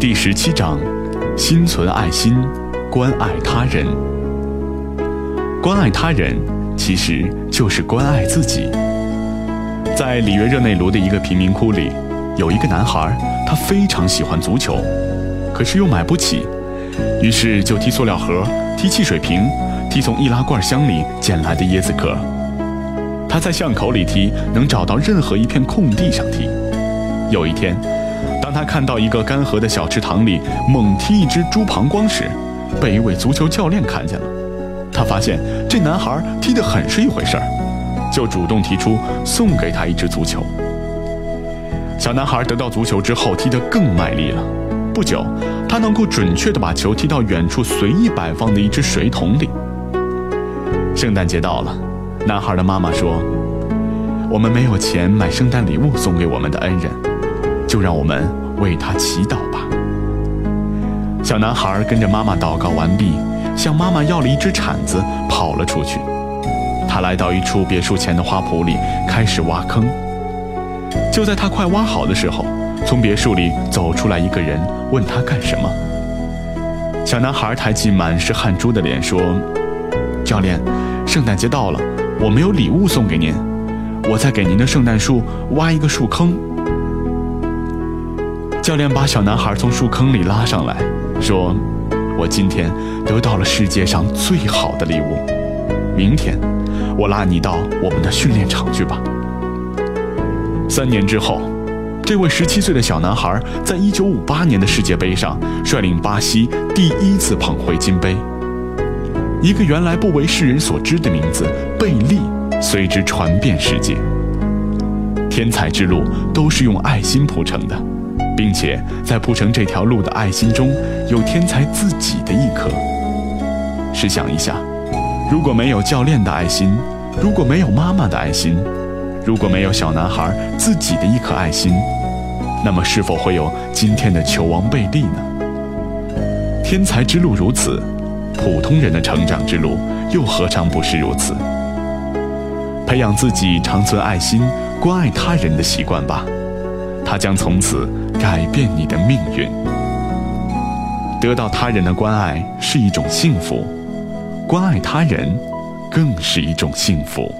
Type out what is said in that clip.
第十七章：心存爱心，关爱他人。关爱他人，其实就是关爱自己。在里约热内卢的一个贫民窟里，有一个男孩，他非常喜欢足球，可是又买不起，于是就踢塑料盒、踢汽水瓶、踢从易拉罐箱里捡来的椰子壳。他在巷口里踢，能找到任何一片空地上踢。有一天，当他看到一个干涸的小池塘里猛踢一只猪膀胱时，被一位足球教练看见了。他发现这男孩踢得很是一回事儿，就主动提出送给他一只足球。小男孩得到足球之后，踢得更卖力了。不久，他能够准确地把球踢到远处随意摆放的一只水桶里。圣诞节到了，男孩的妈妈说：“我们没有钱买圣诞礼物送给我们的恩人，就让我们为他祈祷吧。”小男孩跟着妈妈祷告完毕。向妈妈要了一只铲子，跑了出去。他来到一处别墅前的花圃里，开始挖坑。就在他快挖好的时候，从别墅里走出来一个人，问他干什么。小男孩抬起满是汗珠的脸说：“教练，圣诞节到了，我没有礼物送给您，我在给您的圣诞树挖一个树坑。”教练把小男孩从树坑里拉上来，说。我今天得到了世界上最好的礼物，明天我拉你到我们的训练场去吧。三年之后，这位十七岁的小男孩在一九五八年的世界杯上率领巴西第一次捧回金杯。一个原来不为世人所知的名字贝利随之传遍世界。天才之路都是用爱心铺成的。并且在铺成这条路的爱心中，有天才自己的一颗。试想一下，如果没有教练的爱心，如果没有妈妈的爱心，如果没有小男孩自己的一颗爱心，那么是否会有今天的球王贝利呢？天才之路如此，普通人的成长之路又何尝不是如此？培养自己常存爱心、关爱他人的习惯吧。它将从此改变你的命运。得到他人的关爱是一种幸福，关爱他人更是一种幸福。